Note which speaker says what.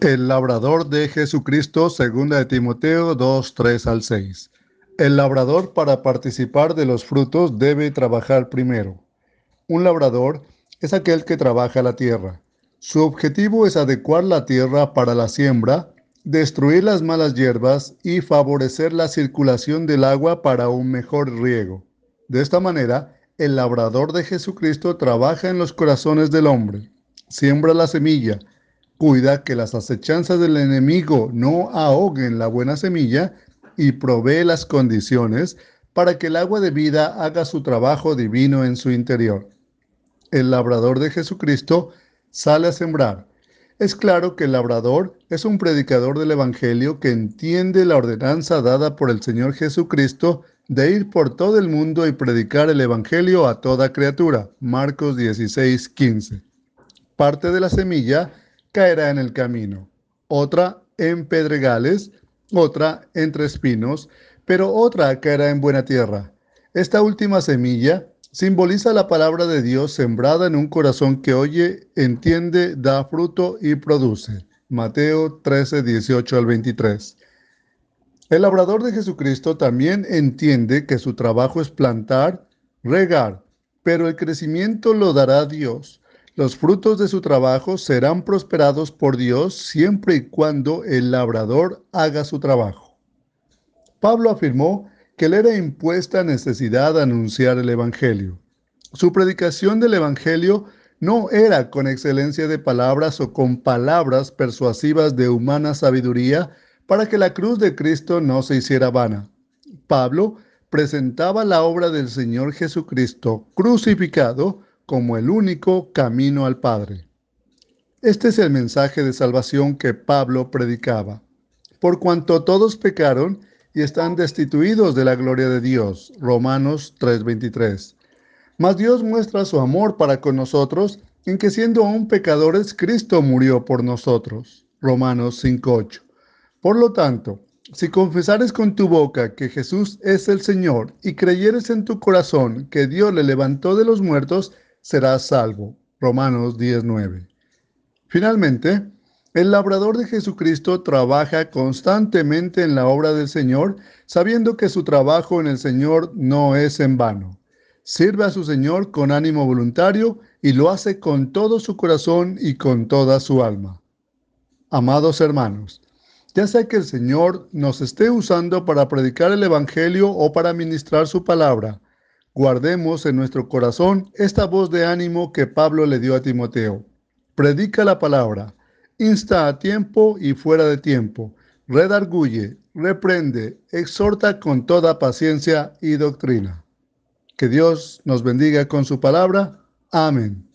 Speaker 1: El labrador de Jesucristo, segunda de Timoteo 2, 3 al 6. El labrador para participar de los frutos debe trabajar primero. Un labrador es aquel que trabaja la tierra. Su objetivo es adecuar la tierra para la siembra, destruir las malas hierbas y favorecer la circulación del agua para un mejor riego. De esta manera, el labrador de Jesucristo trabaja en los corazones del hombre, siembra la semilla, cuida que las acechanzas del enemigo no ahoguen la buena semilla y provee las condiciones para que el agua de vida haga su trabajo divino en su interior. El labrador de Jesucristo sale a sembrar. Es claro que el labrador es un predicador del Evangelio que entiende la ordenanza dada por el Señor Jesucristo de ir por todo el mundo y predicar el Evangelio a toda criatura. Marcos 16, 15. Parte de la semilla caerá en el camino, otra en pedregales, otra entre espinos, pero otra caerá en buena tierra. Esta última semilla simboliza la palabra de Dios sembrada en un corazón que oye, entiende, da fruto y produce. Mateo 13, 18 al 23. El labrador de Jesucristo también entiende que su trabajo es plantar, regar, pero el crecimiento lo dará Dios. Los frutos de su trabajo serán prosperados por Dios siempre y cuando el labrador haga su trabajo. Pablo afirmó que le era impuesta necesidad de anunciar el Evangelio. Su predicación del Evangelio no era con excelencia de palabras o con palabras persuasivas de humana sabiduría para que la cruz de Cristo no se hiciera vana. Pablo presentaba la obra del Señor Jesucristo crucificado como el único camino al Padre. Este es el mensaje de salvación que Pablo predicaba. Por cuanto todos pecaron y están destituidos de la gloria de Dios. Romanos 3:23. Mas Dios muestra su amor para con nosotros en que siendo aún pecadores, Cristo murió por nosotros. Romanos 5:8. Por lo tanto, si confesares con tu boca que Jesús es el Señor y creyeres en tu corazón que Dios le levantó de los muertos, serás salvo. Romanos 19. Finalmente, el labrador de Jesucristo trabaja constantemente en la obra del Señor, sabiendo que su trabajo en el Señor no es en vano. Sirve a su Señor con ánimo voluntario y lo hace con todo su corazón y con toda su alma. Amados hermanos, ya sea que el Señor nos esté usando para predicar el Evangelio o para ministrar su palabra, Guardemos en nuestro corazón esta voz de ánimo que Pablo le dio a Timoteo. Predica la palabra, insta a tiempo y fuera de tiempo, redarguye, reprende, exhorta con toda paciencia y doctrina. Que Dios nos bendiga con su palabra. Amén.